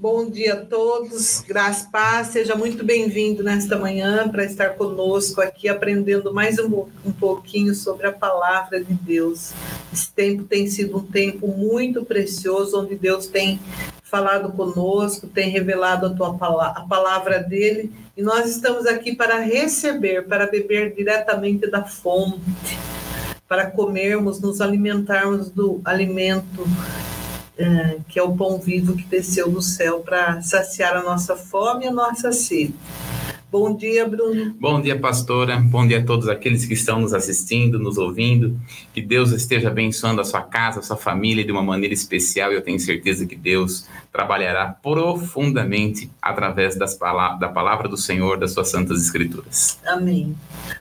Bom dia a todos, graças paz, seja muito bem-vindo nesta manhã para estar conosco aqui aprendendo mais um, um pouquinho sobre a palavra de Deus. Esse tempo tem sido um tempo muito precioso, onde Deus tem falado conosco, tem revelado a, tua palavra, a palavra dele, e nós estamos aqui para receber, para beber diretamente da fonte, para comermos, nos alimentarmos do alimento é, que é o pão vivo que desceu do céu para saciar a nossa fome e a nossa sede. Bom dia, Bruno. Bom dia, pastora. Bom dia a todos aqueles que estão nos assistindo, nos ouvindo. Que Deus esteja abençoando a sua casa, a sua família de uma maneira especial. Eu tenho certeza que Deus trabalhará profundamente através das palavras, da palavra do Senhor, das suas santas escrituras. Amém.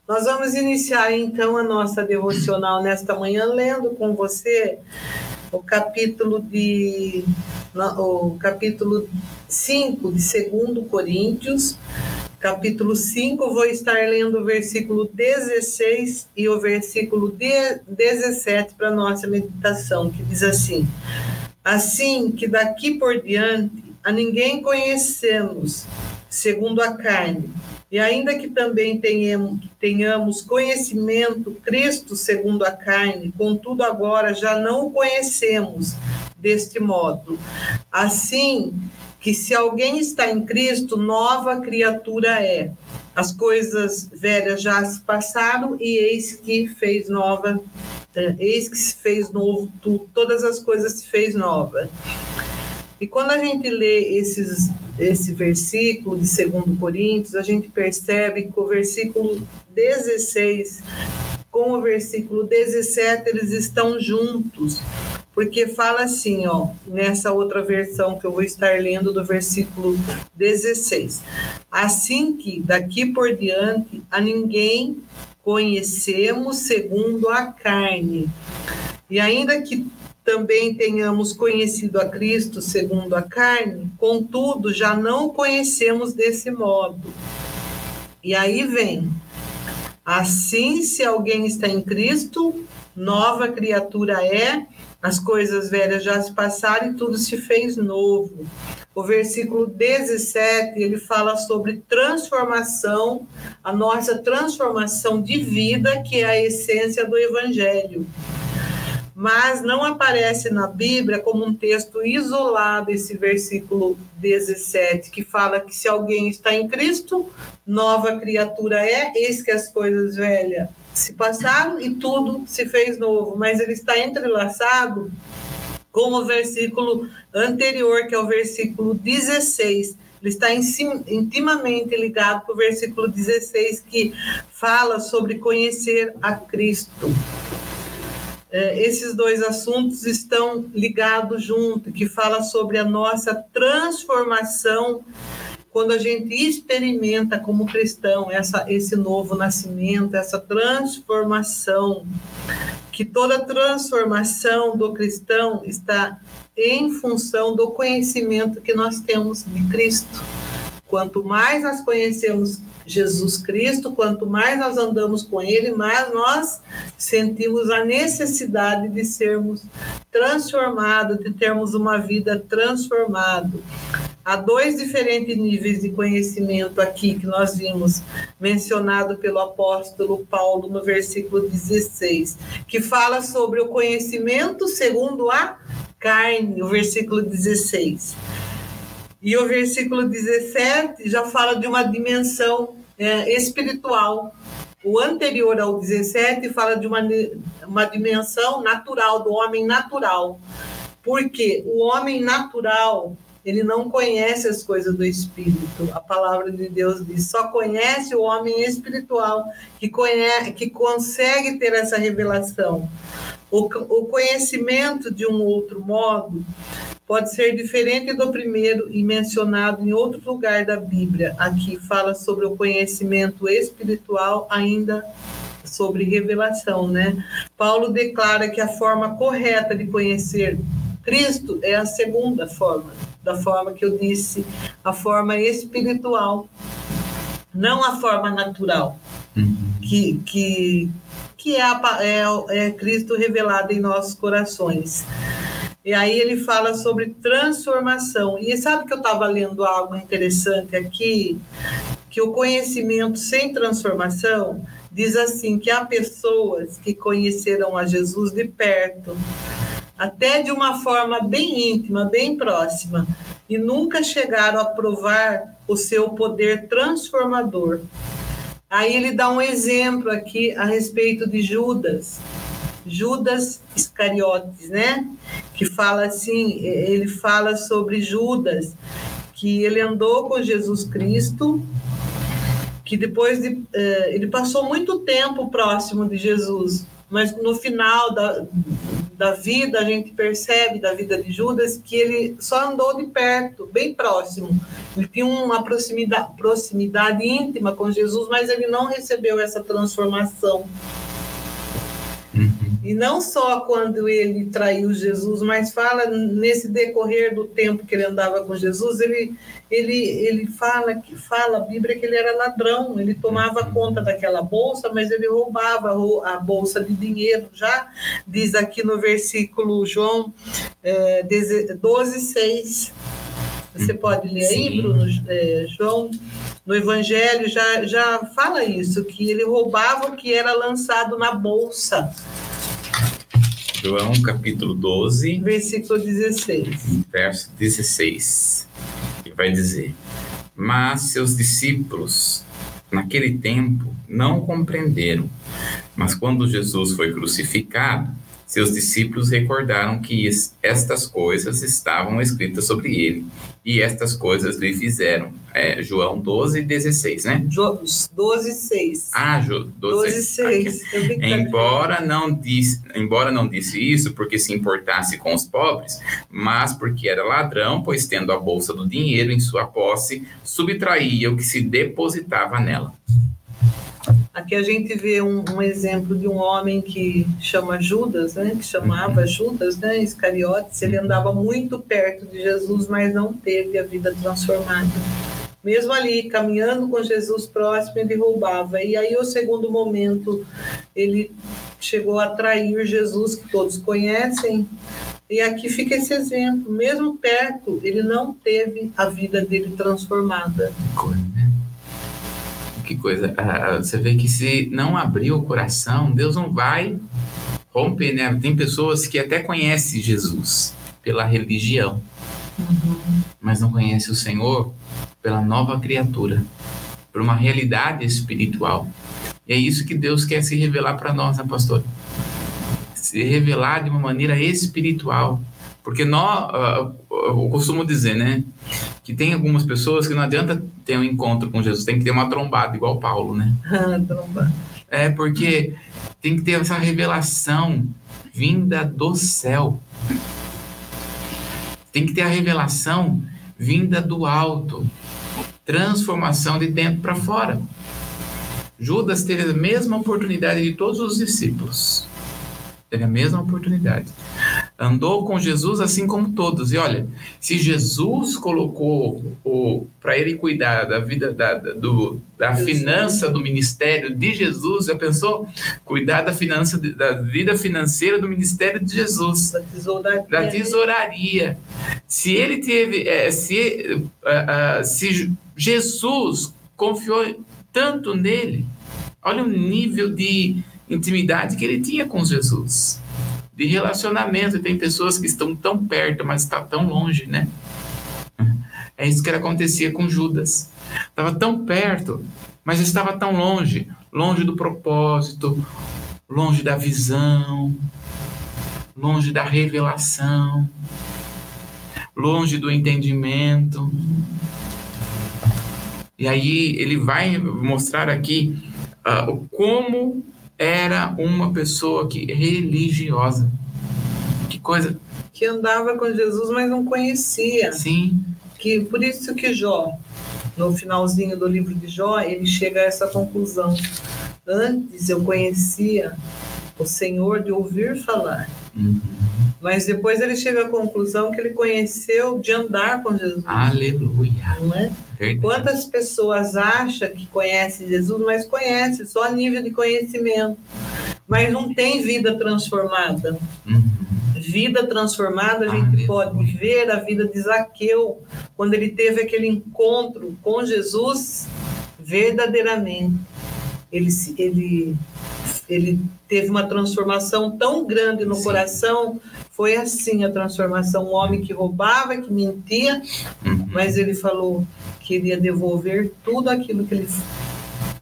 Nós vamos iniciar então a nossa devocional nesta manhã lendo com você o capítulo de o capítulo 5 de 2 Coríntios, capítulo 5, vou estar lendo o versículo 16 e o versículo 17 para nossa meditação, que diz assim: Assim que daqui por diante a ninguém conhecemos segundo a carne, e ainda que também tenhamos, conhecimento, Cristo segundo a carne, contudo agora já não o conhecemos deste modo. Assim que se alguém está em Cristo, nova criatura é. As coisas velhas já se passaram e eis que fez nova, eis que se fez novo, todas as coisas se fez nova. E quando a gente lê esses, esse versículo de 2 Coríntios, a gente percebe que o versículo 16 com o versículo 17 eles estão juntos, porque fala assim, ó, nessa outra versão que eu vou estar lendo do versículo 16. Assim que daqui por diante a ninguém conhecemos segundo a carne. E ainda que também tenhamos conhecido a Cristo segundo a carne, contudo, já não o conhecemos desse modo. E aí vem: assim, se alguém está em Cristo, nova criatura é, as coisas velhas já se passaram e tudo se fez novo. O versículo 17, ele fala sobre transformação, a nossa transformação de vida, que é a essência do evangelho mas não aparece na Bíblia como um texto isolado esse versículo 17, que fala que se alguém está em Cristo, nova criatura é, eis que as coisas velhas se passaram e tudo se fez novo, mas ele está entrelaçado com o versículo anterior, que é o versículo 16. Ele está intimamente ligado com o versículo 16, que fala sobre conhecer a Cristo. É, esses dois assuntos estão ligados junto, que fala sobre a nossa transformação quando a gente experimenta como cristão essa, esse novo nascimento, essa transformação, que toda transformação do cristão está em função do conhecimento que nós temos de Cristo. Quanto mais nós conhecemos Jesus Cristo, quanto mais nós andamos com Ele, mais nós sentimos a necessidade de sermos transformados, de termos uma vida transformada. Há dois diferentes níveis de conhecimento aqui que nós vimos mencionado pelo apóstolo Paulo no versículo 16, que fala sobre o conhecimento segundo a carne, o versículo 16. E o versículo 17 já fala de uma dimensão é, espiritual. O anterior ao 17 fala de uma, uma dimensão natural, do homem natural. Porque o homem natural, ele não conhece as coisas do espírito. A palavra de Deus diz: só conhece o homem espiritual que, conhece, que consegue ter essa revelação. O, o conhecimento, de um outro modo, pode ser diferente do primeiro e mencionado em outro lugar da Bíblia. Aqui fala sobre o conhecimento espiritual, ainda sobre revelação, né? Paulo declara que a forma correta de conhecer Cristo é a segunda forma, da forma que eu disse, a forma espiritual, não a forma natural, uhum. que, que, que é, a, é, é Cristo revelado em nossos corações. E aí ele fala sobre transformação. E sabe que eu estava lendo algo interessante aqui? Que o conhecimento sem transformação diz assim: que há pessoas que conheceram a Jesus de perto, até de uma forma bem íntima, bem próxima, e nunca chegaram a provar o seu poder transformador. Aí ele dá um exemplo aqui a respeito de Judas. Judas Iscariotes, né? Que fala assim, ele fala sobre Judas, que ele andou com Jesus Cristo, que depois de, eh, ele passou muito tempo próximo de Jesus, mas no final da, da vida a gente percebe da vida de Judas que ele só andou de perto, bem próximo. Ele tinha uma proximidade, proximidade íntima com Jesus, mas ele não recebeu essa transformação. E não só quando ele traiu Jesus, mas fala nesse decorrer do tempo que ele andava com Jesus, ele, ele, ele fala que fala a Bíblia que ele era ladrão, ele tomava uhum. conta daquela bolsa, mas ele roubava a bolsa de dinheiro. Já diz aqui no versículo João é, 12, 6. Você uhum. pode ler aí. Bruno? É, João, no Evangelho já, já fala isso, que ele roubava o que era lançado na bolsa. João capítulo 12, versículo 16. Verso 16. Que vai dizer: Mas seus discípulos naquele tempo não compreenderam. Mas quando Jesus foi crucificado, seus discípulos recordaram que estas coisas estavam escritas sobre ele, e estas coisas lhe fizeram. É, João 12, 16, né? 12, 6. Ah, Ju, 12, 12 6. Embora não, disse, embora não disse isso porque se importasse com os pobres, mas porque era ladrão, pois tendo a bolsa do dinheiro em sua posse, subtraía o que se depositava nela. Aqui a gente vê um, um, exemplo de um homem que chama Judas, né? Que chamava uhum. Judas, né? Iscariotes. Ele andava muito perto de Jesus, mas não teve a vida transformada. Mesmo ali, caminhando com Jesus próximo, ele roubava. E aí, o segundo momento, ele chegou a trair Jesus, que todos conhecem. E aqui fica esse exemplo. Mesmo perto, ele não teve a vida dele transformada. Né? Que coisa. Ah, você vê que se não abrir o coração, Deus não vai romper, né? Tem pessoas que até conhecem Jesus pela religião, uhum. mas não conhecem o Senhor pela nova criatura, por uma realidade espiritual. E é isso que Deus quer se revelar para nós, né, pastor? Se revelar de uma maneira espiritual. Porque nós, eu costumo dizer, né? Que tem algumas pessoas que não adianta ter um encontro com Jesus, tem que ter uma trombada, igual Paulo, né? trombada. É, porque tem que ter essa revelação vinda do céu. Tem que ter a revelação vinda do alto. Transformação de dentro para fora. Judas teve a mesma oportunidade de todos os discípulos. Teve a mesma oportunidade andou com Jesus assim como todos. E olha, se Jesus colocou para ele cuidar da vida da, do, da finança do ministério de Jesus, já pensou? Cuidar da finança da vida financeira do ministério de Jesus, da tesouraria. Da tesouraria. Se ele teve, é, se, uh, uh, se Jesus confiou tanto nele, olha o nível de intimidade que ele tinha com Jesus de relacionamento. Tem pessoas que estão tão perto, mas está tão longe, né? É isso que acontecia com Judas. Estava tão perto, mas estava tão longe longe do propósito, longe da visão, longe da revelação, longe do entendimento. E aí ele vai mostrar aqui uh, como era uma pessoa que religiosa. Que coisa. Que andava com Jesus, mas não conhecia. Sim. Que por isso que Jó, no finalzinho do livro de Jó, ele chega a essa conclusão. Antes eu conhecia o Senhor de ouvir falar. Uhum. Mas depois ele chega à conclusão que ele conheceu de andar com Jesus. Aleluia. Não é? Quantas pessoas acham que conhecem Jesus, mas conhecem só a nível de conhecimento, mas não tem vida transformada. Uhum. vida transformada, a gente Aleluia. pode ver a vida de Zaqueu, quando ele teve aquele encontro com Jesus verdadeiramente. Ele, ele, ele teve uma transformação tão grande no Sim. coração. Foi assim a transformação. Um homem que roubava, que mentia, Uhum. mas ele falou que iria devolver tudo aquilo que ele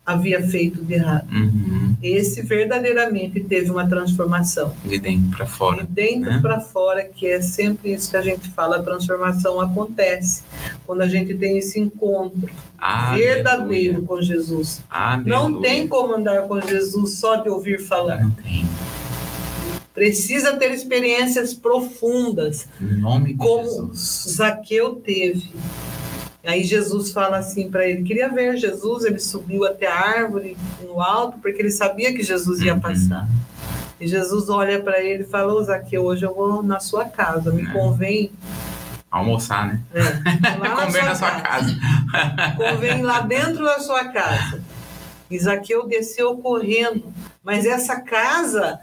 havia feito de errado. Uhum. Esse verdadeiramente teve uma transformação. De dentro para De fora. dentro né? para fora, que é sempre isso que a gente fala, a transformação acontece quando a gente tem esse encontro Aleluia. verdadeiro com Jesus. Aleluia. Não tem como andar com Jesus só de ouvir falar. Não tem. Precisa ter experiências profundas, Em nome de Como-. Zaqueu teve. Aí Jesus fala assim para ele, queria ver Jesus, ele subiu até a árvore no alto, porque ele sabia que Jesus ia Uhum. passar. E Jesus olha para ele e fala, ô Zaqueu, hoje eu vou na sua casa, me É. convém Almoçar, né? é, lá Comer na sua casa. convém lá dentro da sua casa. E Zaqueu desceu correndo, mas essa casa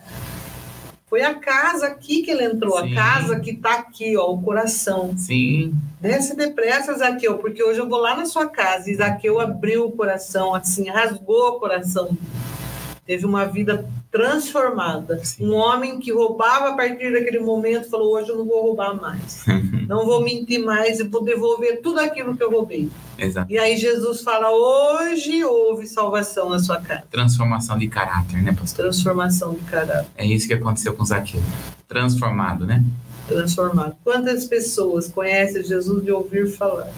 foi a casa aqui que ele entrou, Sim. a casa que está aqui, ó, o coração. Sim. Desce depressa, Zaqueu, porque hoje eu vou lá na sua casa. E Zaqueu abriu o coração, assim, rasgou o coração. Teve uma vida transformada. Sim. Um homem que roubava a partir daquele momento falou: Hoje eu não vou roubar mais. Não vou mentir mais e vou devolver tudo aquilo que eu roubei. Exato. E aí Jesus fala: Hoje houve salvação na sua casa. Transformação de caráter, né, pastor? Transformação de caráter, É isso que aconteceu com Zaqueu. Transformado, né? transformado. Quantas pessoas conhecem Jesus de ouvir falar,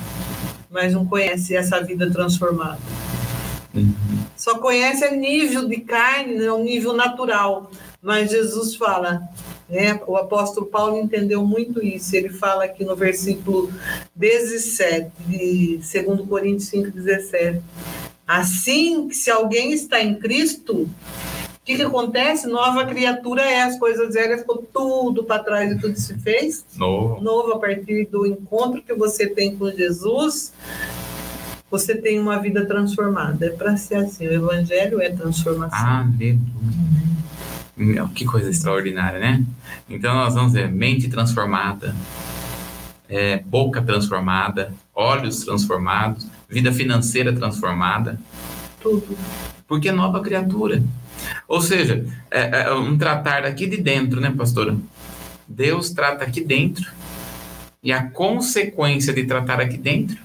mas não conhecem essa vida transformada? Uhum. Só conhece a nível de carne, né, um nível natural. Mas Jesus fala, né, o apóstolo Paulo entendeu muito isso. Ele fala aqui no versículo 17, de 2 Coríntios 5, 17. Assim, que se alguém está em Cristo, o que, que acontece? Nova criatura é, as coisas velhas ficou tudo para trás e tudo se fez Novo. novo a partir do encontro que você tem com Jesus, você tem uma vida transformada. É para ser assim, o evangelho é transformação. Aleluia. Que coisa extraordinária, né? Então nós vamos ver mente transformada, é, boca transformada, olhos transformados, vida financeira transformada, Tudo. porque é nova criatura. Ou seja, é, é um tratar aqui de dentro, né, pastora? Deus trata aqui dentro e a consequência de tratar aqui dentro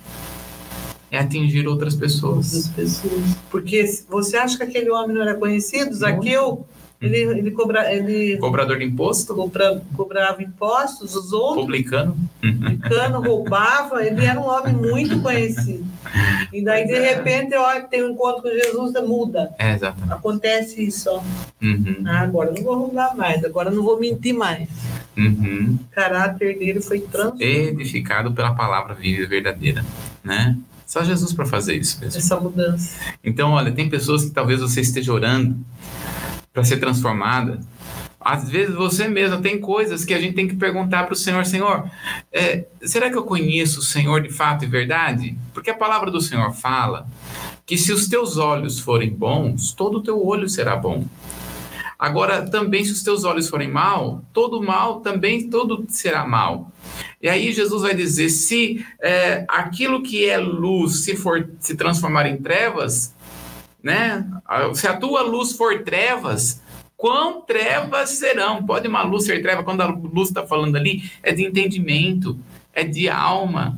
é atingir outras pessoas. Todas as pessoas. Porque você acha que aquele homem não era conhecido, Zaqueu, ele, ele, cobra, ele Cobrador de imposto, cobra, cobrava impostos, os outros, publicano, cano, roubava, ele era um homem muito conhecido. E daí, de repente, ó, tem um encontro com Jesus, muda. é exatamente. Acontece isso, ó. Uhum, Ah, agora não vou roubar mais, agora não vou mentir mais. uhum. O caráter dele foi transformado. edificado pela palavra viva e verdadeira, né? Só Jesus para fazer isso mesmo. Essa mudança. Então, olha, tem pessoas que talvez você esteja orando para ser transformada. Às vezes você mesmo tem coisas que a gente tem que perguntar para o Senhor, Senhor, é, será que eu conheço o Senhor de fato e verdade? Porque a palavra do Senhor fala que se os teus olhos forem bons, todo o teu olho será bom. Agora, também se os teus olhos forem mal, todo mal também todo será mal. E aí Jesus vai dizer: se é, aquilo que é luz se for se transformar em trevas, né? Se a tua luz for trevas, quão trevas serão? Pode uma luz ser treva? Quando a luz está falando ali, é de entendimento, é de alma,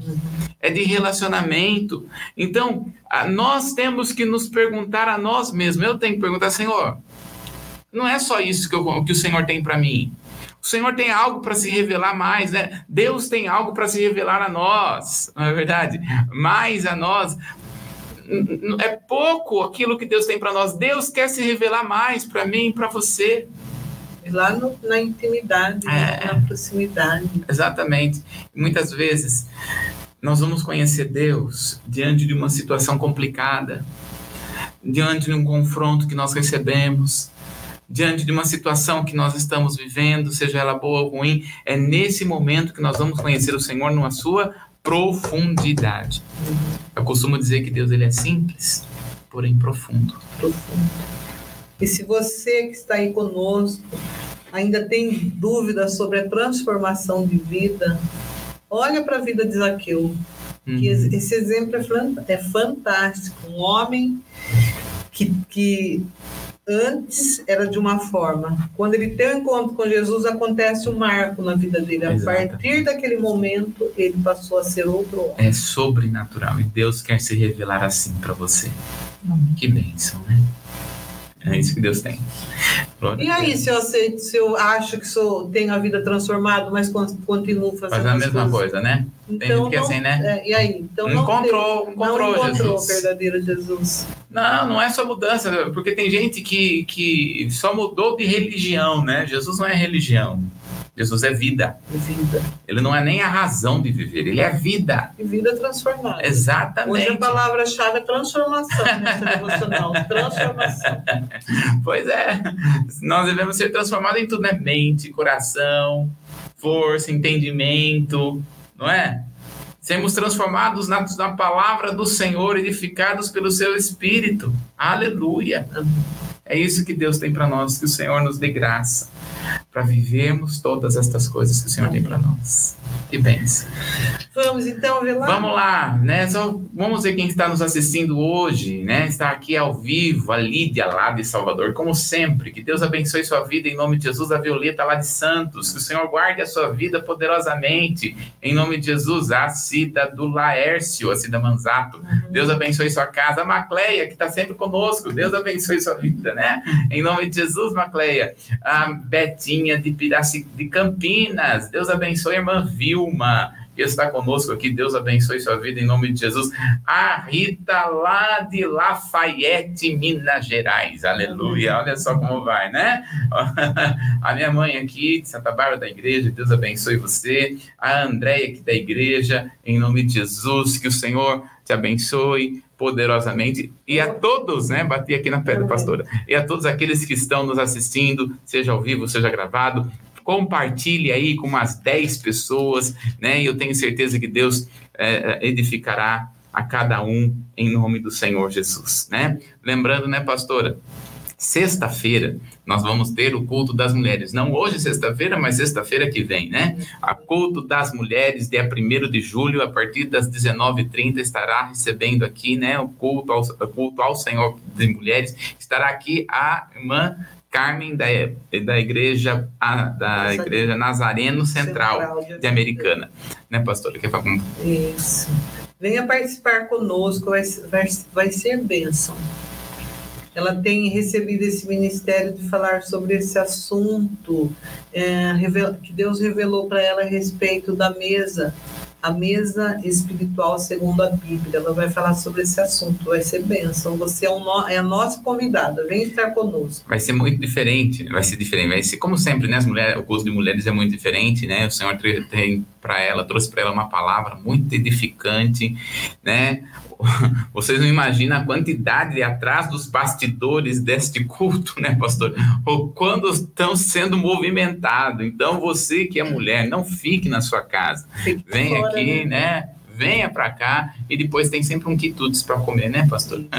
é de relacionamento. Então, a- nós temos que nos perguntar a nós mesmos. Eu tenho que perguntar, Senhor, não é só isso que, eu- que o Senhor tem para mim. O Senhor tem algo para se revelar mais, né? Deus tem algo para se revelar a nós, não é verdade? Mais a nós. É pouco aquilo que Deus tem para nós. Deus quer se revelar mais para mim e para você. Lá no- na intimidade, né? É. na proximidade. Exatamente. Muitas vezes nós vamos conhecer Deus diante de uma situação complicada, diante de um confronto que nós recebemos, diante de uma situação que nós estamos vivendo, seja ela boa ou ruim. É nesse momento que nós vamos conhecer o Senhor numa sua profundidade. Eu costumo dizer que Deus ele é simples, porém profundo. profundo. E se você que está aí conosco ainda tem dúvidas sobre a transformação de vida, olha para a vida de Zaqueu. Uhum. Esse exemplo é, é fantástico. Um homem que, que antes era de uma forma. Quando ele tem um encontro com Jesus, acontece um marco na vida dele. A Exato. partir daquele momento, ele passou a ser outro homem. É sobrenatural. E Deus quer se revelar assim para você. Hum. Que bênção, né? É isso que Deus tem. Pronto. E aí, se eu aceito, se eu acho que sou, tenho a vida transformada, mas continuo fazendo Faz a mesma coisas. coisa, né? Então, tem gente que é assim, né? É, e aí? Então não encontrou, não encontrou, não encontrou Jesus. o verdadeiro Jesus. Não, não é só mudança, porque tem gente que, que só mudou de religião, né? Jesus não é religião. Jesus é vida. Vida. Ele não é nem a razão de viver, ele é vida. E vida transformada. Exatamente. Hoje a palavra-chave é transformação devocional. transformação. Pois é. Nós devemos ser transformados em tudo, né? Mente, coração, força, entendimento, não é? Sermos transformados na, na palavra do Senhor, edificados pelo seu Espírito. Aleluia. É isso que Deus tem para nós, que o Senhor nos dê graça para vivermos todas estas coisas que o Senhor tem para nós. Que bênção. Vamos então ver lá? Vamos lá, né? Só vamos ver quem está nos assistindo hoje, né? Está aqui ao vivo, a Lídia lá de Salvador, como sempre. Que Deus abençoe sua vida em nome de Jesus, a Violeta lá de Santos. Que o Senhor guarde a sua vida poderosamente em nome de Jesus, a Cida do Laércio, a Cida Manzato. Uhum. Deus abençoe sua casa, a Macleia, que está sempre conosco. Deus abençoe sua vida, né? Em nome de Jesus, Macleia. A Betinha de Piraci, de Campinas. Deus abençoe irmã Vilma que está conosco aqui. Deus abençoe sua vida em nome de Jesus. A Rita lá de Lafayette, Minas Gerais. Aleluia. Olha só como vai, né? A minha mãe aqui de Santa Bárbara da igreja. Deus abençoe você. A Andréia aqui da igreja, em nome de Jesus. Que o Senhor te abençoe poderosamente e a todos, né? Bati aqui na pedra, pastora. E a todos aqueles que estão nos assistindo, seja ao vivo, seja gravado, compartilhe aí com umas 10 pessoas, né? E eu tenho certeza que Deus é, é, edificará a cada um em nome do Senhor Jesus, né? Lembrando, né, pastora? Sexta-feira nós vamos ter o culto das mulheres. Não hoje, sexta-feira, mas sexta-feira que vem, né? A culto das mulheres, dia 1 de julho, a partir das 19h30, estará recebendo aqui, né? O culto ao, o culto ao Senhor de Mulheres. Estará aqui a irmã Carmen da, da igreja a, da igreja Nazareno Central, Central de Americana, né, pastora? Quer falar com... Isso. Venha participar conosco, vai, vai, vai ser bênção. Ela tem recebido esse ministério de falar sobre esse assunto é, que Deus revelou para ela a respeito da mesa a mesa espiritual segundo a Bíblia. Ela vai falar sobre esse assunto, vai ser bênção. Você é, um no, é a nossa convidada, vem estar conosco. Vai ser muito diferente, vai ser diferente. Vai ser, como sempre, né? As mulheres, o curso de mulheres é muito diferente, né? O Senhor tem para ela, trouxe para ela uma palavra muito edificante, né? Vocês não imaginam a quantidade atrás dos bastidores deste culto, né, pastor? Ou quando estão sendo movimentados. Então, você que é mulher, não fique na sua casa. Vem aqui, né? né? Venha para cá e depois tem sempre um quitutes para comer, né, pastor?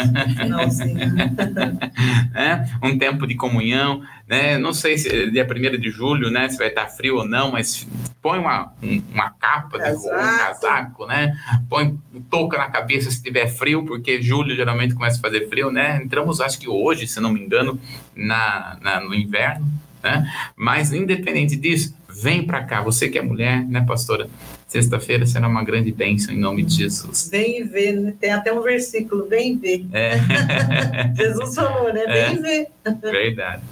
é, um tempo de comunhão, né? Não sei se dia 1 de julho, né, se vai estar frio ou não, mas põe uma, uma capa, um casaco, né? Põe touca na cabeça se tiver frio, porque julho geralmente começa a fazer frio, né? Entramos, acho que hoje, se não me engano, na, na no inverno, né? Mas independente disso, vem para cá, você que é mulher, né, pastora? Sexta-feira será uma grande bênção em nome de Jesus. Vem vê, né? tem até um versículo, vem vê. É. Jesus falou, né? Vem é. vê. Verdade.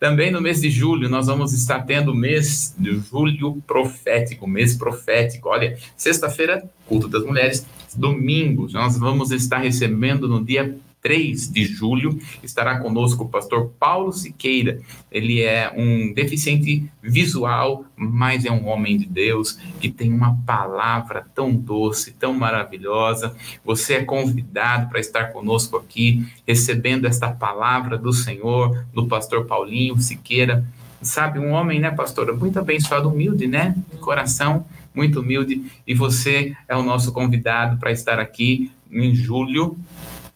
Também no mês de julho, nós vamos estar tendo o mês de julho profético, mês profético. Olha, sexta-feira, culto das mulheres. Domingo, nós vamos estar recebendo no dia 3 de julho, estará conosco o pastor Paulo Siqueira. Ele é um deficiente visual, mas é um homem de Deus que tem uma palavra tão doce, tão maravilhosa. Você é convidado para estar conosco aqui, recebendo esta palavra do Senhor, do pastor Paulinho Siqueira. Sabe, um homem, né, pastora, muito abençoado, humilde, né, coração, muito humilde, e você é o nosso convidado para estar aqui em julho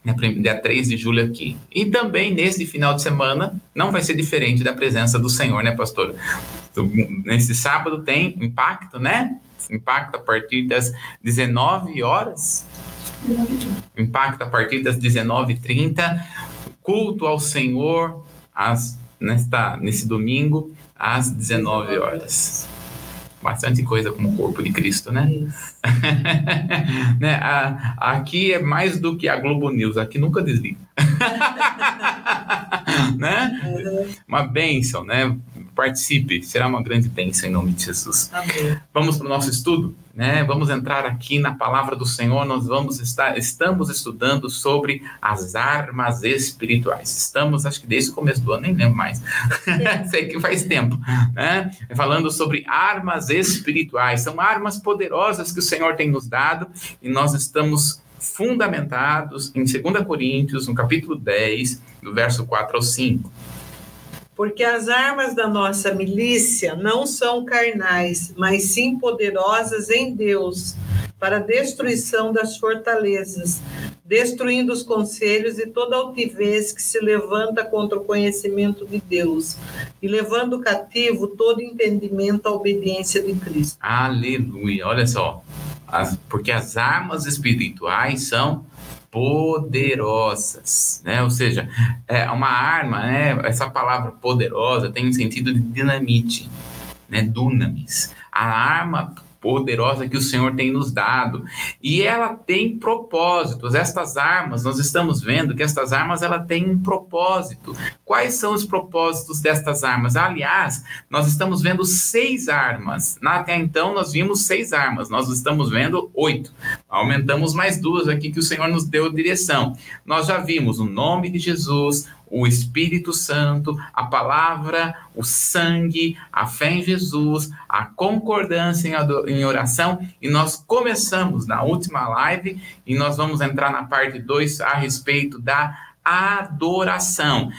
dia 3 de julho aqui. E também nesse final de semana não vai ser diferente da presença do Senhor, né, pastor? Nesse sábado tem impacto, né? Impacto a partir das 19 horas. Impacto a partir das 19h30. Culto ao Senhor às, nesta, nesse domingo às 19 horas bastante coisa com o corpo de Cristo, né? né? A, aqui é mais do que a Globo News, aqui nunca desliga. né? Uhum. Uma bênção, né? Participe, será uma grande bênção em nome de Jesus. Amém. Vamos para o nosso estudo? né? Vamos entrar aqui na palavra do Senhor. Nós vamos estar, estamos estudando sobre as armas espirituais. Estamos, acho que desde o começo do ano, nem lembro mais. Sei que faz tempo, né? Falando sobre armas espirituais. São armas poderosas que o Senhor tem nos dado e nós estamos fundamentados em 2 Coríntios, no capítulo 10, do verso 4 ao 5 porque as armas da nossa milícia não são carnais, mas sim poderosas em Deus, para a destruição das fortalezas, destruindo os conselhos e toda altivez que se levanta contra o conhecimento de Deus, e levando cativo todo entendimento à obediência de Cristo. Aleluia! Olha só, as, porque as armas espirituais são poderosas, né? Ou seja, é uma arma, né? Essa palavra poderosa tem um sentido de dinamite, né? Dunamis. A arma poderosa que o Senhor tem nos dado. E ela tem propósitos. Estas armas, nós estamos vendo que estas armas ela tem um propósito. Quais são os propósitos destas armas? Aliás, nós estamos vendo seis armas. Até então nós vimos seis armas. Nós estamos vendo oito. Aumentamos mais duas aqui que o Senhor nos deu direção. Nós já vimos o nome de Jesus, o Espírito Santo, a palavra, o sangue, a fé em Jesus, a concordância em oração. E nós começamos na última live e nós vamos entrar na parte 2 a respeito da adoração.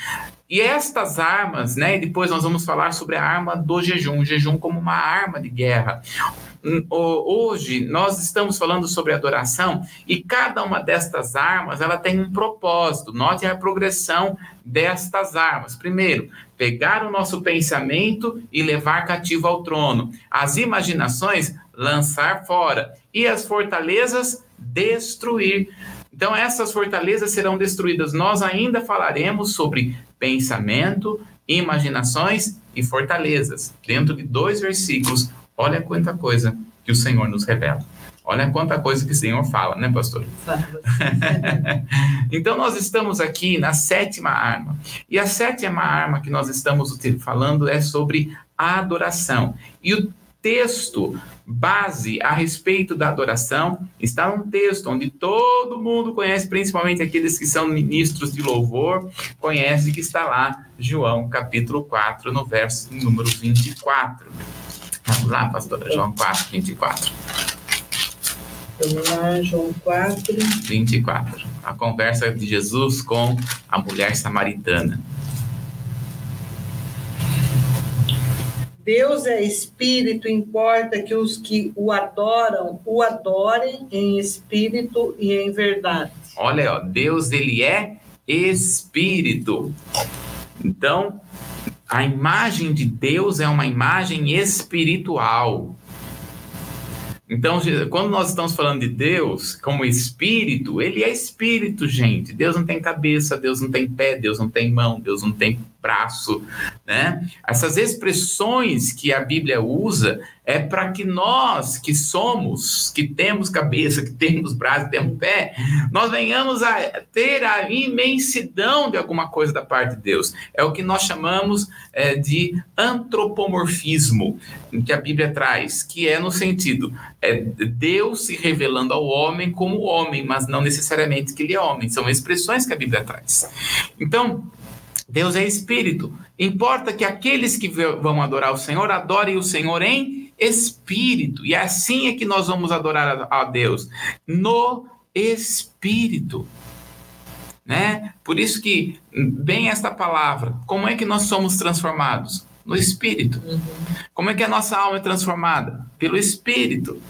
E estas armas, né? Depois nós vamos falar sobre a arma do jejum, o jejum como uma arma de guerra. Hoje nós estamos falando sobre adoração e cada uma destas armas ela tem um propósito. Note a progressão destas armas. Primeiro, pegar o nosso pensamento e levar cativo ao trono. As imaginações lançar fora e as fortalezas destruir. Então, essas fortalezas serão destruídas. Nós ainda falaremos sobre pensamento, imaginações e fortalezas. Dentro de dois versículos, olha quanta coisa que o Senhor nos revela. Olha quanta coisa que o Senhor fala, né, pastor? então, nós estamos aqui na sétima arma. E a sétima arma que nós estamos falando é sobre a adoração. E o texto base a respeito da adoração está num texto onde todo mundo conhece, principalmente aqueles que são ministros de louvor, conhece que está lá, João capítulo 4, no verso número 24. Vamos lá, pastora, João 4, 24. Vamos lá, João 4. 24. A conversa de Jesus com a mulher samaritana. Deus é espírito, importa que os que o adoram o adorem em espírito e em verdade. Olha, ó, Deus ele é espírito. Então, a imagem de Deus é uma imagem espiritual. Então, quando nós estamos falando de Deus como espírito, ele é espírito, gente. Deus não tem cabeça, Deus não tem pé, Deus não tem mão, Deus não tem braço, né? Essas expressões que a Bíblia usa é para que nós que somos, que temos cabeça, que temos braço, que temos pé, nós venhamos a ter a imensidão de alguma coisa da parte de Deus. É o que nós chamamos é, de antropomorfismo, que a Bíblia traz, que é no sentido é Deus se revelando ao homem como homem, mas não necessariamente que ele é homem. São expressões que a Bíblia traz. Então, Deus é espírito. Importa que aqueles que vão adorar o Senhor adorem o Senhor em espírito. E assim é que nós vamos adorar a Deus no espírito. Né? Por isso que bem esta palavra, como é que nós somos transformados? No espírito. Uhum. Como é que a nossa alma é transformada? Pelo espírito.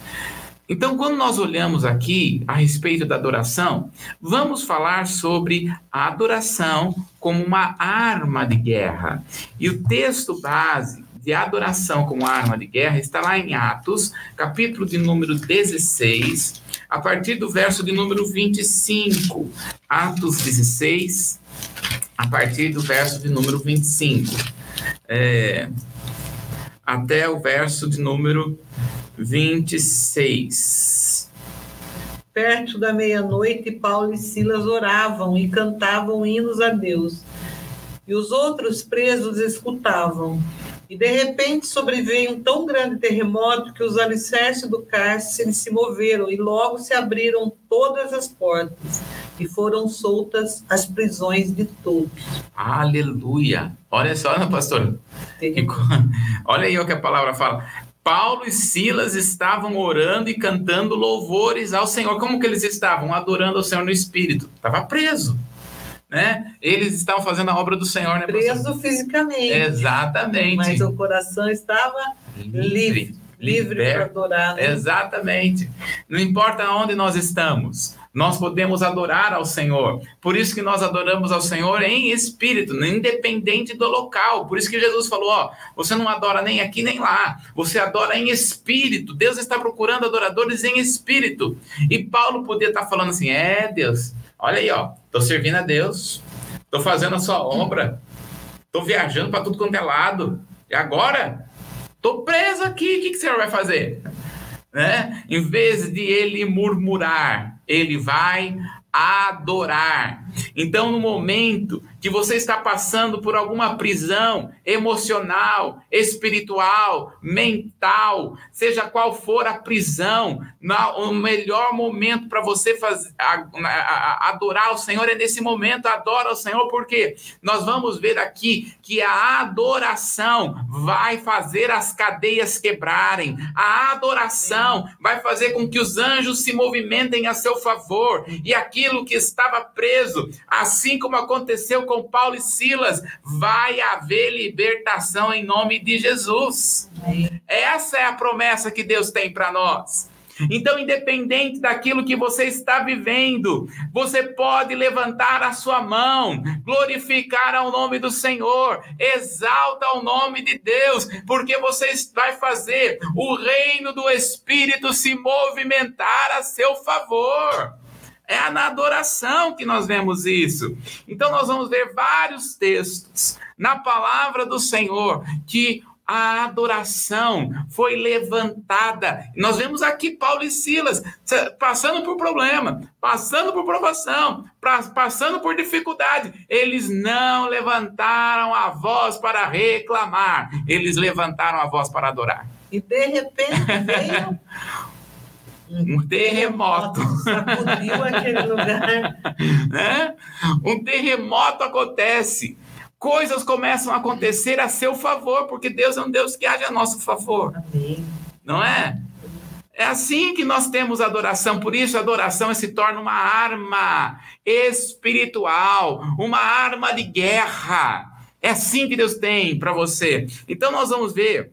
Então, quando nós olhamos aqui a respeito da adoração, vamos falar sobre a adoração como uma arma de guerra. E o texto base de adoração como arma de guerra está lá em Atos, capítulo de número 16, a partir do verso de número 25. Atos 16, a partir do verso de número 25. É, até o verso de número 26. Perto da meia-noite, Paulo e Silas oravam e cantavam hinos a Deus. E os outros presos escutavam. E de repente sobreveio um tão grande terremoto que os alicerces do cárcere se moveram e logo se abriram todas as portas e foram soltas as prisões de todos. Aleluia! Olha só, pastor? Olha aí o que a palavra fala. Paulo e Silas estavam orando e cantando louvores ao Senhor. Como que eles estavam? Adorando ao Senhor no Espírito. Estava preso. Né? Eles estavam fazendo a obra do Senhor, né? Preso fisicamente. Exatamente. Mas o coração estava livre. livre livre para adorar. Né? Exatamente. Não importa onde nós estamos, nós podemos adorar ao Senhor. Por isso que nós adoramos ao Senhor em espírito, independente do local. Por isso que Jesus falou: ó, você não adora nem aqui nem lá, você adora em espírito. Deus está procurando adoradores em espírito. E Paulo podia estar falando assim: é, Deus, olha aí, ó, estou servindo a Deus, estou fazendo a sua obra, estou viajando para tudo quanto é lado. E agora? Estou preso aqui, o que, que o senhor vai fazer? Né? Em vez de ele murmurar, ele vai adorar. Então, no momento que você está passando por alguma prisão emocional, espiritual, mental, seja qual for a prisão, o melhor momento para você fazer, adorar o Senhor é nesse momento. Adora o Senhor, porque nós vamos ver aqui que a adoração vai fazer as cadeias quebrarem, a adoração vai fazer com que os anjos se movimentem a seu favor e aquilo que estava preso, assim como aconteceu com Paulo e Silas, vai haver libertação em nome de Jesus. Essa é a promessa que Deus tem para nós. Então, independente daquilo que você está vivendo, você pode levantar a sua mão, glorificar ao nome do Senhor, exalta o nome de Deus, porque você vai fazer o reino do Espírito se movimentar a seu favor. É na adoração que nós vemos isso. Então, nós vamos ver vários textos na palavra do Senhor que a adoração foi levantada. Nós vemos aqui Paulo e Silas passando por problema, passando por provação, passando por dificuldade. Eles não levantaram a voz para reclamar, eles levantaram a voz para adorar. E de repente veio um terremoto. Aquele lugar. Né? Um terremoto acontece. Coisas começam a acontecer a seu favor, porque Deus é um Deus que age a nosso favor. Amém. Não é? É assim que nós temos adoração, por isso a adoração se torna uma arma espiritual, uma arma de guerra. É assim que Deus tem para você. Então nós vamos ver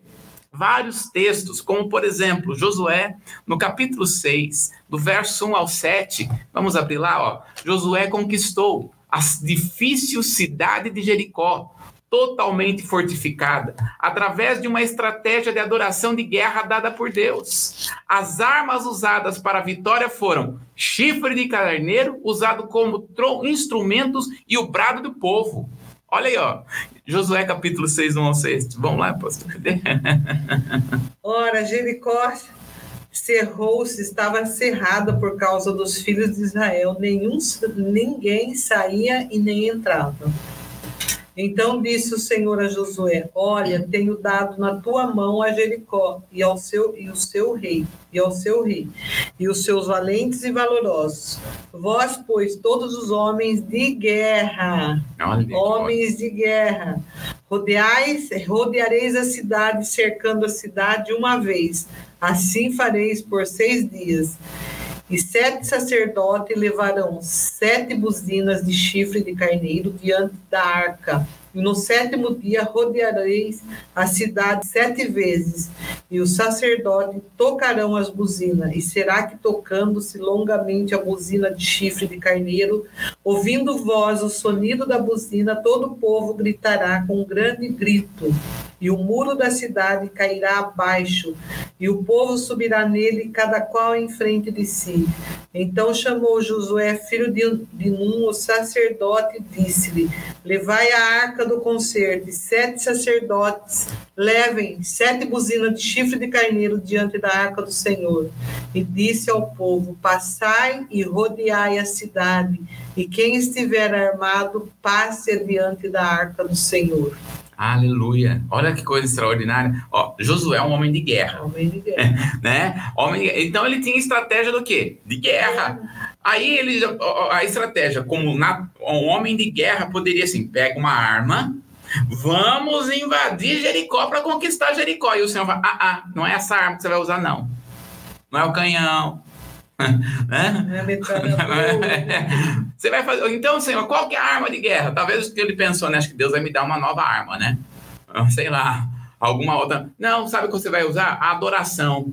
vários textos, como por exemplo, Josué, no capítulo 6, do verso 1 ao 7. Vamos abrir lá, ó. Josué conquistou a difícil cidade de Jericó, totalmente fortificada, através de uma estratégia de adoração de guerra dada por Deus. As armas usadas para a vitória foram chifre de carneiro, usado como instrumentos, e o brado do povo. Olha aí, ó. Josué capítulo 6, 1 ao 6. Vamos lá, pastor. Ora, Jericó cerrou-se, estava cerrada por causa dos filhos de Israel. Nenhum, ninguém saía e nem entrava. Então disse o Senhor a Josué: Olha, tenho dado na tua mão a Jericó e ao seu e o seu rei e ao seu rei e os seus valentes e valorosos. Vós, pois, todos os homens de guerra, homens de guerra, rodeais, rodeareis a cidade, cercando a cidade uma vez. Assim fareis por seis dias E sete sacerdotes levarão sete buzinas de chifre de carneiro diante da arca. E no sétimo dia rodeareis a cidade sete vezes, e os sacerdotes tocarão as buzinas, e será que tocando-se longamente a buzina de chifre de carneiro, ouvindo voz o sonido da buzina, todo o povo gritará com um grande grito, e o muro da cidade cairá abaixo, e o povo subirá nele, cada qual em frente de si. Então chamou Josué, filho de Num, o sacerdote, e disse-lhe: Levai a arca do concerto, e sete sacerdotes levem sete buzinas de chifre de carneiro diante da arca do Senhor. E disse ao povo: Passai e rodeai a cidade, e quem estiver armado, passe adiante da arca do Senhor. Aleluia. Olha que coisa extraordinária. Ó, Josué é um homem de guerra. Homem de guerra. né? Homem, então ele tinha estratégia do quê? De guerra. Aí ele a estratégia como na, um homem de guerra poderia assim, pega uma arma, vamos invadir Jericó para conquistar Jericó. E o Senhor fala: "Ah, ah, não é essa arma que você vai usar não. Não é o canhão, né? Você vai fazer. Então, Senhor, qual que é a arma de guerra? Talvez que ele pensou, né? Acho que Deus vai me dar uma nova arma, né? Sei lá, alguma outra. Não, sabe o que você vai usar? A adoração.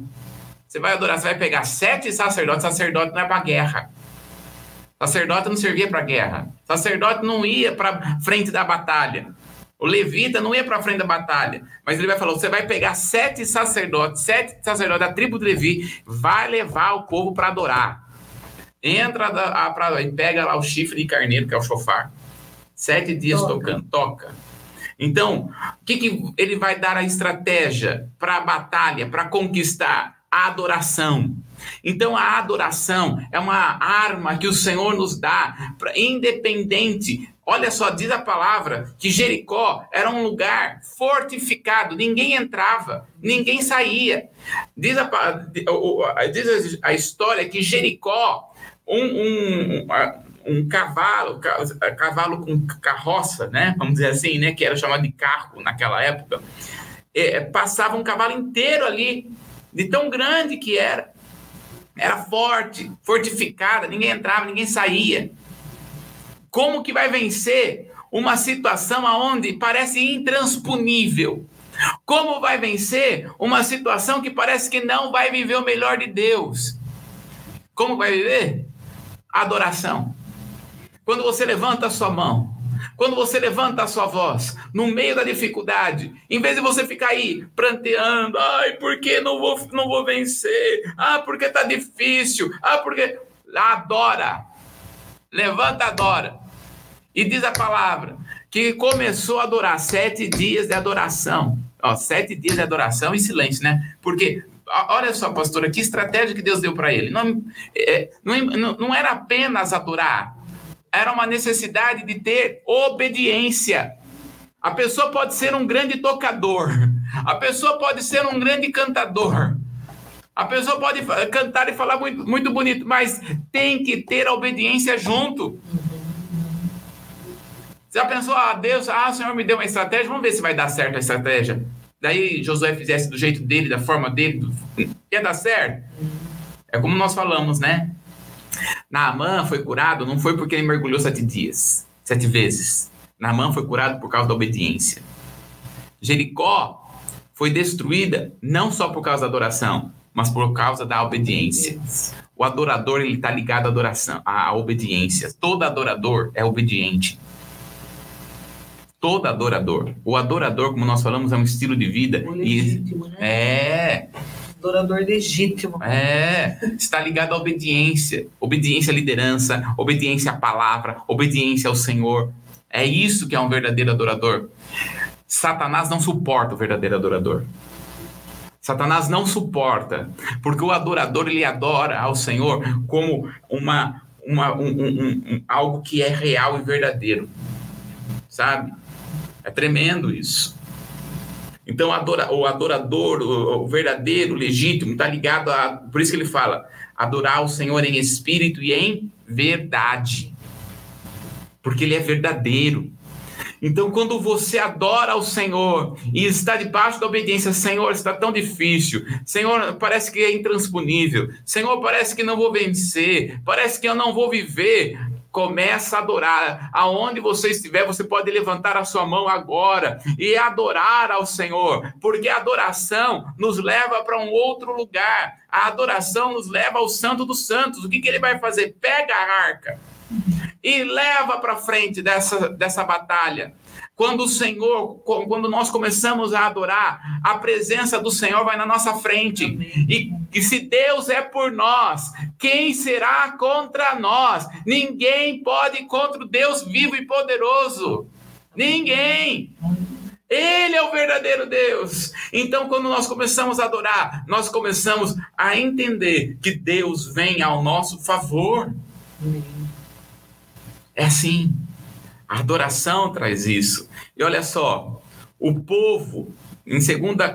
Você vai adorar, você vai pegar sete sacerdotes. Sacerdote não é para guerra. Sacerdote não servia para guerra. Sacerdote não ia para frente da batalha. O levita não ia para frente da batalha, mas ele vai falar: você vai pegar sete sacerdotes, sete sacerdotes da tribo de Levi, vai levar o povo para adorar. Entra a, pra, e pega lá o chifre de carneiro, que é o chofar. Sete dias toca. tocando, toca. Então, o que, que ele vai dar a estratégia para a batalha, para conquistar? A adoração. Então, a adoração é uma arma que o Senhor nos dá, pra, independente Olha só, diz a palavra que Jericó era um lugar fortificado, ninguém entrava, ninguém saía. Diz a, diz a história que Jericó, um, um, um cavalo, cavalo com carroça, né? Vamos dizer assim, né? Que era chamado de carro naquela época, é, passava um cavalo inteiro ali, de tão grande que era. Era forte, fortificada, ninguém entrava, ninguém saía. Como que vai vencer uma situação onde parece intransponível? Como vai vencer uma situação que parece que não vai viver o melhor de Deus? Como vai viver? Adoração. Quando você levanta a sua mão, quando você levanta a sua voz no meio da dificuldade, em vez de você ficar aí pranteando, ai, por que não vou, não vou vencer? Ah, porque tá difícil. Ah, porque adora. Levanta, adora. E diz a palavra que começou a adorar sete dias de adoração. Ó, sete dias de adoração e silêncio, né? Porque, olha só, pastora, que estratégia que Deus deu para ele. Não, é, não, não era apenas adorar, era uma necessidade de ter obediência. A pessoa pode ser um grande tocador, a pessoa pode ser um grande cantador, a pessoa pode cantar e falar muito, muito bonito, mas tem que ter a obediência junto. Já pensou, ah, Deus, ah, o Senhor me deu uma estratégia, vamos ver se vai dar certo a estratégia. Daí Josué fizesse do jeito dele, da forma dele, ia dar certo. É como nós falamos, né? Naamã foi curado, não foi porque ele mergulhou sete dias, sete vezes. Naamã foi curado por causa da obediência. Jericó foi destruída não só por causa da adoração, mas por causa da obediência. O adorador ele está ligado à adoração, à obediência. Todo adorador é obediente todo adorador. O adorador, como nós falamos, é um estilo de vida. legítimo, e... né? É. Adorador legítimo. É. Está ligado à obediência. Obediência à liderança, obediência à palavra, obediência ao Senhor. É isso que é um verdadeiro adorador. Satanás não suporta o verdadeiro adorador. Satanás não suporta, porque o adorador ele adora ao Senhor como uma, uma um, um, um, algo que é real e verdadeiro, sabe? É tremendo isso. Então, adora, o adorador, o, o verdadeiro, o legítimo, está ligado a. Por isso que ele fala: adorar o Senhor em espírito e em verdade. Porque ele é verdadeiro. Então, quando você adora ao Senhor e está debaixo da obediência, Senhor, está tão difícil. Senhor, parece que é intransponível. Senhor, parece que não vou vencer. Parece que eu não vou viver. Começa a adorar. Aonde você estiver, você pode levantar a sua mão agora e adorar ao Senhor, porque a adoração nos leva para um outro lugar. A adoração nos leva ao Santo dos Santos. O que, que ele vai fazer? Pega a arca e leva para frente dessa, dessa batalha. Quando o Senhor, quando nós começamos a adorar, a presença do Senhor vai na nossa frente. E, e se Deus é por nós, quem será contra nós? Ninguém pode contra o Deus vivo e poderoso. Ninguém. Ele é o verdadeiro Deus. Então, quando nós começamos a adorar, nós começamos a entender que Deus vem ao nosso favor. É assim. A adoração traz isso. E olha só, o povo, em 2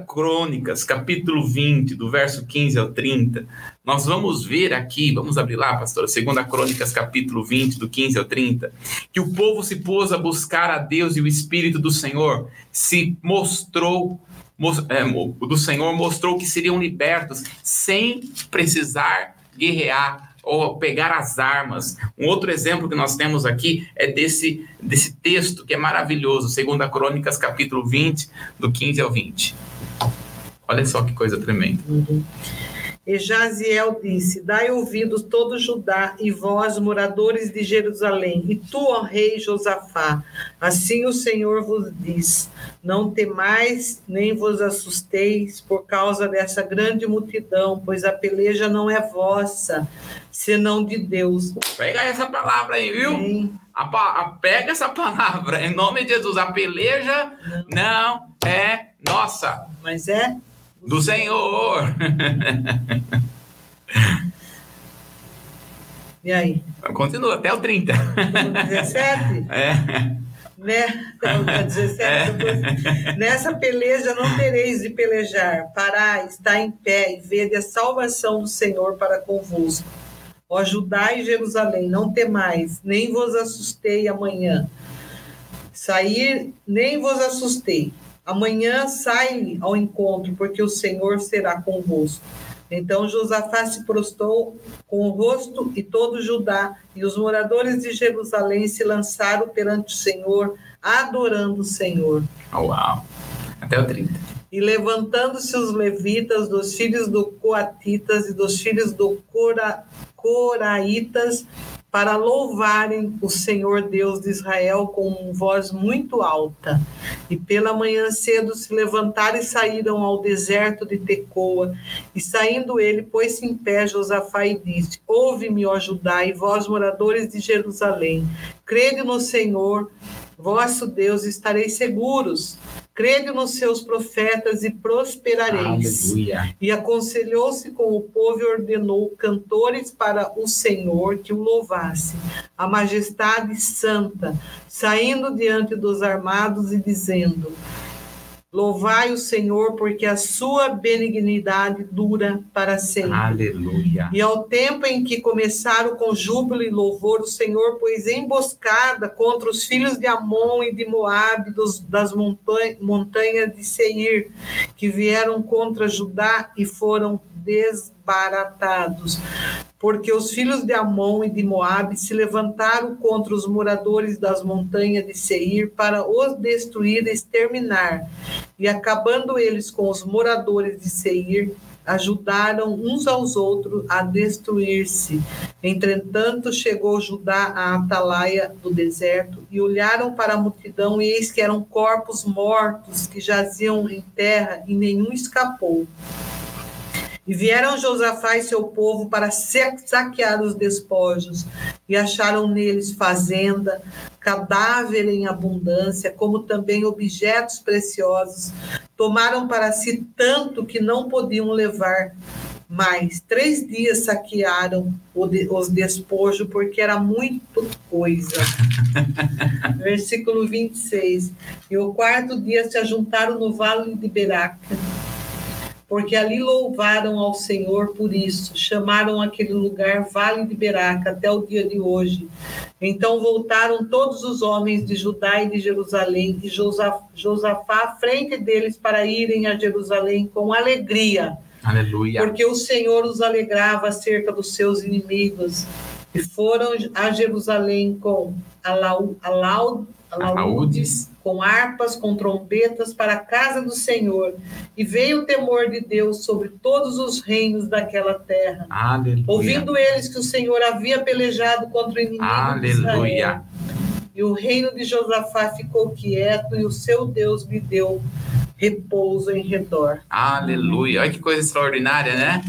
Crônicas, capítulo 20, do verso 15 ao 30, nós vamos ver aqui, vamos abrir lá, pastor, 2 Crônicas, capítulo 20, do 15 ao 30, que o povo se pôs a buscar a Deus e o Espírito do Senhor se mostrou é, do Senhor mostrou que seriam libertos sem precisar guerrear ou pegar as armas. Um outro exemplo que nós temos aqui é desse, desse texto que é maravilhoso, 2 Crônicas, capítulo 20, do 15 ao 20. Olha só que coisa tremenda. Uhum. E Jaziel disse: Dai ouvidos todo Judá e vós, moradores de Jerusalém, e tu, ó rei Josafá. Assim o Senhor vos diz: Não temais, nem vos assusteis por causa dessa grande multidão, pois a peleja não é vossa, senão de Deus. Pega essa palavra aí, viu? A, a, pega essa palavra, em nome de Jesus. A peleja não, não é nossa. Mas é do Senhor. E aí? Continua até o 30. 17? É. Né? Então, 17, é. Nessa peleja não tereis de pelejar. Parai, está em pé e vede a salvação do Senhor para convosco. Ó Judá e Jerusalém, não temais, nem vos assustei amanhã. Sair, nem vos assustei Amanhã sai ao encontro, porque o Senhor será convosco. Então Josafá se prostrou com o rosto e todo Judá, e os moradores de Jerusalém se lançaram perante o Senhor, adorando o Senhor. Oh, uau! Até o 30. E levantando-se os levitas, dos filhos do Coatitas e dos filhos do Cora, Coraitas, para louvarem o Senhor Deus de Israel com voz muito alta. E pela manhã cedo se levantaram e saíram ao deserto de Tecoa. E saindo ele, pôs-se em pé Josafá e disse: Ouve-me, ó Judá, e vós, moradores de Jerusalém, crede no Senhor, vosso Deus, estareis seguros. Crede nos seus profetas e prosperareis. Aleluia. E aconselhou-se com o povo e ordenou cantores para o Senhor que o louvasse. A majestade santa, saindo diante dos armados e dizendo: Louvai o Senhor, porque a sua benignidade dura para sempre. Aleluia. E ao tempo em que começaram com júbilo e louvor, o Senhor pôs emboscada contra os filhos de Amon e de Moabe, dos, das montanhas, montanhas de Seir, que vieram contra Judá e foram desbaratados porque os filhos de Amon e de Moabe se levantaram contra os moradores das montanhas de Seir para os destruir e exterminar. E acabando eles com os moradores de Seir, ajudaram uns aos outros a destruir-se. Entretanto, chegou Judá à atalaia do deserto e olharam para a multidão, e eis que eram corpos mortos que jaziam em terra, e nenhum escapou. E vieram Josafá e seu povo para saquear os despojos, e acharam neles fazenda, cadáver em abundância, como também objetos preciosos. Tomaram para si tanto que não podiam levar mais. Três dias saquearam os despojos, porque era muito coisa. Versículo 26. E o quarto dia se ajuntaram no vale de Beraca porque ali louvaram ao Senhor por isso, chamaram aquele lugar Vale de Beraca até o dia de hoje. Então voltaram todos os homens de Judá e de Jerusalém, e Josafá à frente deles para irem a Jerusalém com alegria. Aleluia. Porque o Senhor os alegrava acerca dos seus inimigos. E foram a Jerusalém com alaud, alaud, alaúdes, com harpas, com trombetas para a casa do Senhor. E veio o temor de Deus sobre todos os reinos daquela terra. Aleluia. Ouvindo eles que o Senhor havia pelejado contra o inimigo Aleluia. de Israel. E o reino de Josafá ficou quieto e o seu Deus lhe deu repouso em redor. Aleluia. Olha que coisa extraordinária, né?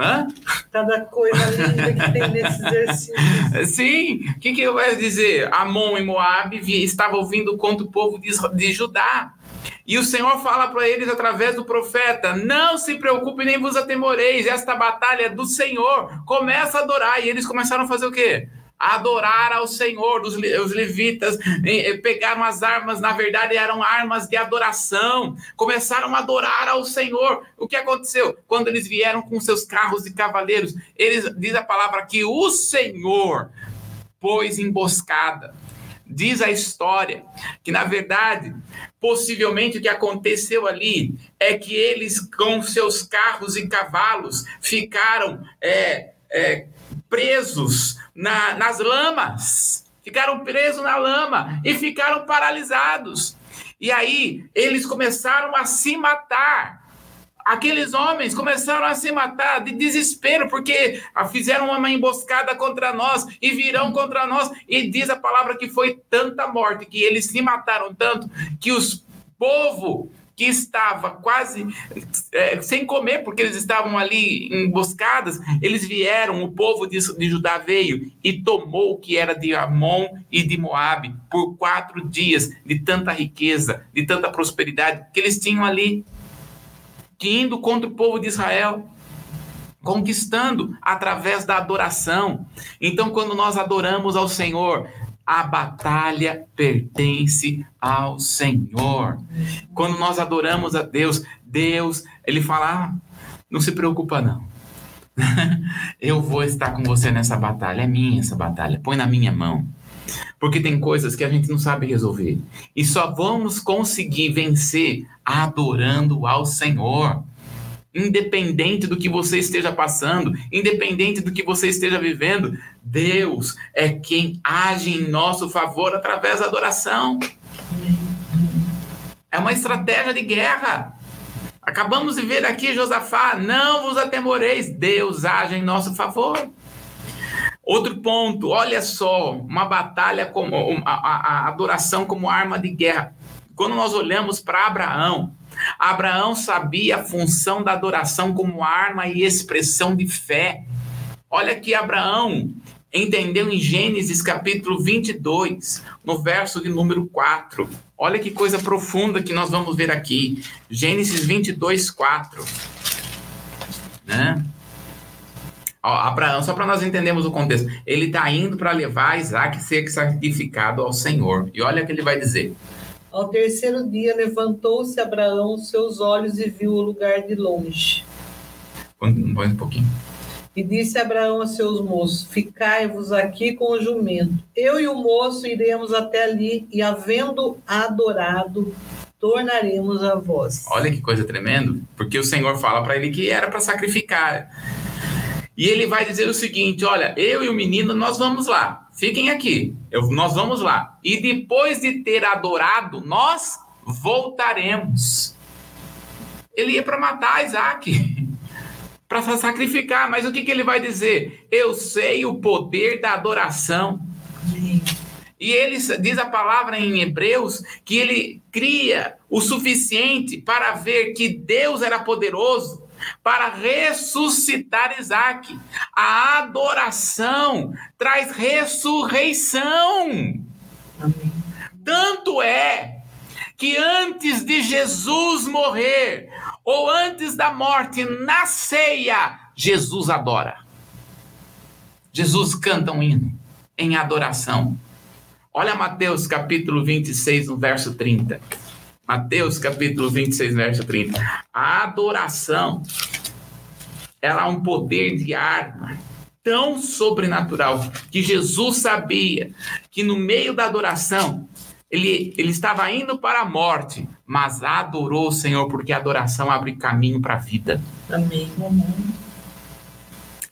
Hã? Cada coisa linda que tem. Sim, o que, que eu vou dizer? Amon e Moab estavam ouvindo contra o povo de, de Judá. E o Senhor fala para eles através do profeta: Não se preocupe nem vos atemoreis, esta batalha é do Senhor. Começa a adorar. E eles começaram a fazer o quê? Adorar ao Senhor. Os, os levitas pegaram as armas, na verdade eram armas de adoração, começaram a adorar ao Senhor. O que aconteceu? Quando eles vieram com seus carros e cavaleiros, eles diz a palavra que o Senhor pôs emboscada. Diz a história que, na verdade, possivelmente o que aconteceu ali é que eles, com seus carros e cavalos, ficaram é, é, presos na, nas lamas, ficaram presos na lama e ficaram paralisados. E aí eles começaram a se matar. Aqueles homens começaram a se matar de desespero, porque fizeram uma emboscada contra nós e virão contra nós. E diz a palavra que foi tanta morte, que eles se mataram tanto, que os povo que estava quase é, sem comer, porque eles estavam ali emboscadas, eles vieram, o povo de, de Judá veio e tomou o que era de Amon e de Moabe por quatro dias de tanta riqueza, de tanta prosperidade que eles tinham ali, que indo contra o povo de Israel conquistando através da adoração. Então, quando nós adoramos ao Senhor, a batalha pertence ao Senhor. Quando nós adoramos a Deus, Deus, ele fala: ah, não se preocupa não. Eu vou estar com você nessa batalha, é minha essa batalha, põe na minha mão. Porque tem coisas que a gente não sabe resolver. E só vamos conseguir vencer adorando ao Senhor independente do que você esteja passando, independente do que você esteja vivendo, Deus é quem age em nosso favor através da adoração. É uma estratégia de guerra. Acabamos de ver aqui Josafá, não vos atemoreis, Deus age em nosso favor. Outro ponto, olha só, uma batalha como a, a, a adoração como arma de guerra. Quando nós olhamos para Abraão, Abraão sabia a função da adoração como arma e expressão de fé. Olha que Abraão entendeu em Gênesis capítulo 22, no verso de número 4. Olha que coisa profunda que nós vamos ver aqui. Gênesis 22, 4. Né? Ó, Abraão, só para nós entendermos o contexto, ele está indo para levar Isaac ser sacrificado ao Senhor. E olha o que ele vai dizer. Ao terceiro dia levantou-se Abraão os seus olhos e viu o lugar de longe. Põe um pouquinho. E disse Abraão a seus moços: Ficai-vos aqui com o jumento. Eu e o moço iremos até ali, e havendo adorado, tornaremos a vós. Olha que coisa tremenda, porque o Senhor fala para ele que era para sacrificar. E ele vai dizer o seguinte: Olha, eu e o menino, nós vamos lá. Fiquem aqui, eu, nós vamos lá. E depois de ter adorado, nós voltaremos. Ele ia para matar Isaac, para sacrificar, mas o que, que ele vai dizer? Eu sei o poder da adoração. E ele diz a palavra em Hebreus que ele cria o suficiente para ver que Deus era poderoso para ressuscitar Isaac. A adoração traz ressurreição. Amém. Tanto é que antes de Jesus morrer, ou antes da morte, na ceia, Jesus adora. Jesus canta um hino em adoração. Olha Mateus capítulo 26, no verso 30. Mateus capítulo 26, verso 30. A adoração, ela é um poder de arma tão sobrenatural que Jesus sabia que no meio da adoração ele, ele estava indo para a morte, mas adorou o Senhor porque a adoração abre caminho para a vida. Amém.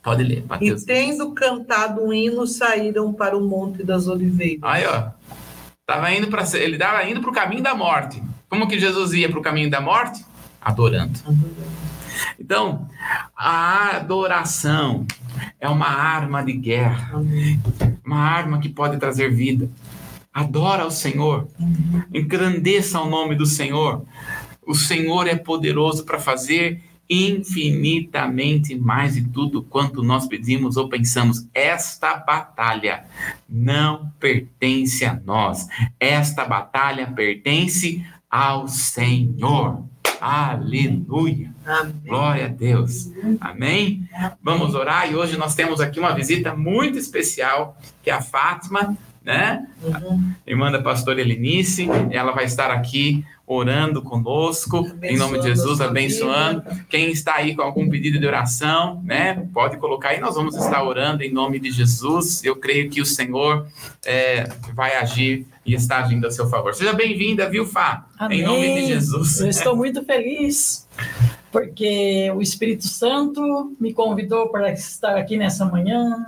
Pode ler, Mateus. E tendo cantado um hino, saíram para o Monte das Oliveiras. Aí, ó. Tava indo para ele estava indo para o caminho da morte. Como que Jesus ia para o caminho da morte? Adorando. Então, a adoração é uma arma de guerra, uma arma que pode trazer vida. Adora o Senhor, engrandeça o nome do Senhor. O Senhor é poderoso para fazer infinitamente mais de tudo quanto nós pedimos ou pensamos. Esta batalha não pertence a nós. Esta batalha pertence ao Senhor. Aleluia. Amém. Glória a Deus. Amém? Vamos orar e hoje nós temos aqui uma visita muito especial, que é a Fátima, né? Uhum. Irmã da pastora Elinice, ela vai estar aqui orando conosco, em nome de Abençoando Jesus, abençoando. Quem está aí com algum pedido de oração, né? Pode colocar aí, nós vamos estar orando em nome de Jesus. Eu creio que o Senhor é, vai agir e está agindo a seu favor. Seja bem-vinda, viu, Fá? Em nome de Jesus. Eu estou muito feliz porque o Espírito Santo me convidou para estar aqui nessa manhã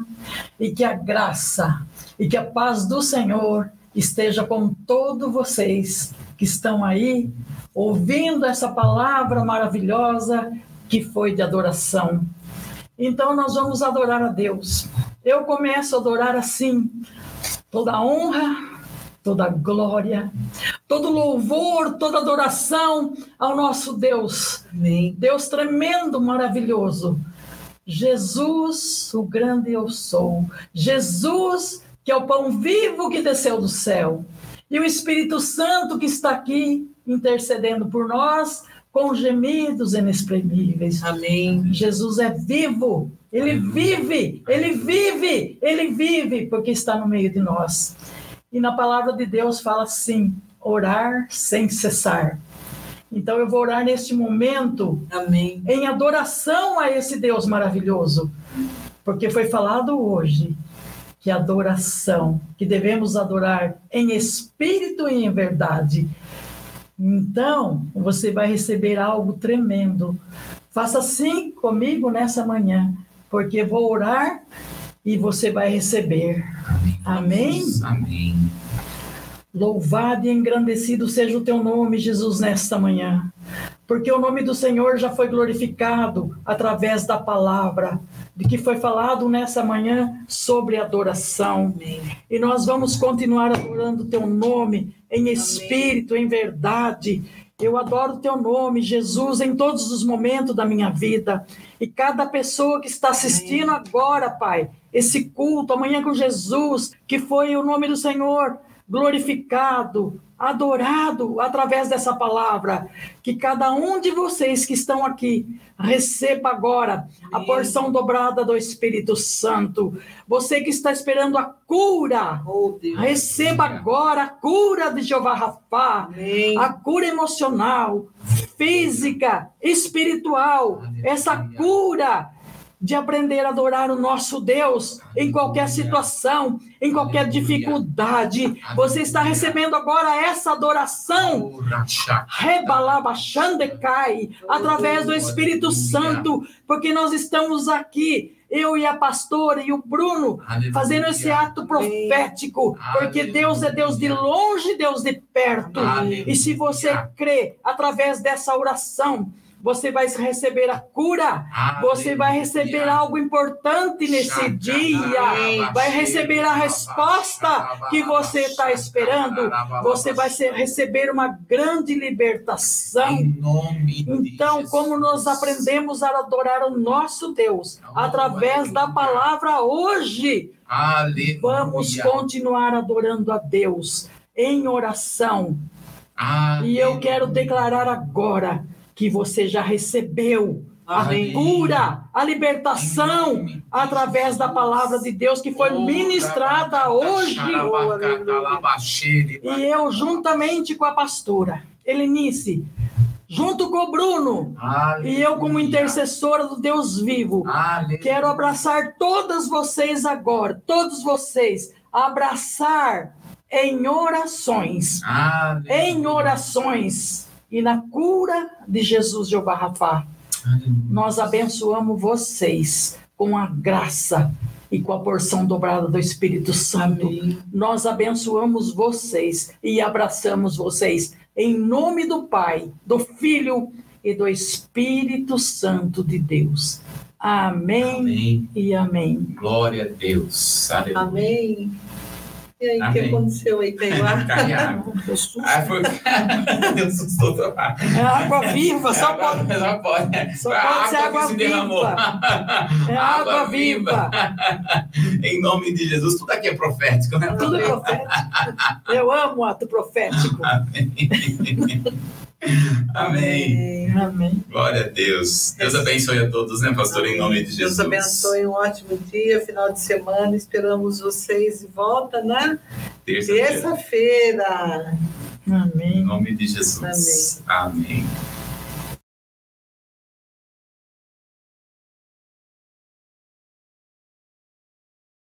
e que a graça e que a paz do Senhor esteja com todos vocês que estão aí ouvindo essa palavra maravilhosa que foi de adoração. Então nós vamos adorar a Deus. Eu começo a adorar assim, toda honra, toda glória, todo louvor, toda adoração ao nosso Deus. Amém. Deus tremendo, maravilhoso. Jesus, o grande eu sou. Jesus, que é o pão vivo que desceu do céu. E o Espírito Santo que está aqui intercedendo por nós com gemidos inexprimíveis. Amém. Jesus é vivo, ele vive, ele vive, ele vive, porque está no meio de nós. E na palavra de Deus fala assim: orar sem cessar. Então eu vou orar neste momento Amém. em adoração a esse Deus maravilhoso, porque foi falado hoje que adoração, que devemos adorar em espírito e em verdade. Então, você vai receber algo tremendo. Faça assim comigo nessa manhã, porque vou orar e você vai receber. Amém? Amém. Louvado e engrandecido seja o teu nome, Jesus, nesta manhã, porque o nome do Senhor já foi glorificado através da palavra, de que foi falado nessa manhã sobre adoração. Amém. E nós vamos continuar adorando o teu nome em espírito, em verdade. Eu adoro o teu nome, Jesus, em todos os momentos da minha vida. E cada pessoa que está assistindo agora, Pai, esse culto, amanhã com Jesus, que foi o nome do Senhor glorificado, adorado através dessa palavra. Que cada um de vocês que estão aqui receba agora a porção dobrada do Espírito Santo. Você que está esperando a cura, Oh, receba agora a cura de Jeová Rafá, Amém. a cura emocional, física, espiritual, essa cura de aprender a adorar o nosso Deus em qualquer situação, em qualquer dificuldade. Você está recebendo agora essa adoração. Rebalabachandecai, através do Espírito Santo, porque nós estamos aqui, eu e a pastora e o Bruno, fazendo esse ato profético, porque Deus é Deus de longe, Deus de perto. E se você crê através dessa oração, você vai receber a cura, você vai receber algo importante nesse dia, vai receber a resposta que você está esperando, você vai ser- receber uma grande libertação. Então, como nós aprendemos a adorar o nosso Deus através da palavra hoje, Aleluia. vamos continuar adorando a Deus em oração. E eu quero declarar agora que você já recebeu a Amém. cura, a libertação através da palavra de Deus que foi ministrada hoje. E eu, juntamente com a pastora, Helenice, junto com o Bruno e eu como intercessora do Deus vivo, Aleluia. quero abraçar todas vocês agora, todos vocês, abraçar em orações, Aleluia. em orações e na cura de Jesus Jeová Rafá. Aleluia. Nós abençoamos vocês com a graça e com a porção dobrada do Espírito Santo. Nós abençoamos vocês e abraçamos vocês em nome do Pai, do Filho e do Espírito Santo de Deus. Amém, Amém. e amém. Glória a Deus. Aleluia. Amém. E aí, o que aconteceu aí? Caiu água? Cai água. Susto. Ah, foi... Deus assustou tua É água viva, só pode, Só pode. só A pode ser que água se derramou. viva. É água viva. em nome de Jesus, tudo aqui é profético, né? Tudo é profético. Eu amo o ato profético. Amém. Amém. Glória a Deus. Deus abençoe a todos, né, pastor, em nome de Jesus. Deus abençoe um ótimo dia, final de semana. Esperamos vocês de volta na Terça-feira. Em Amém. nome de Jesus. Amém.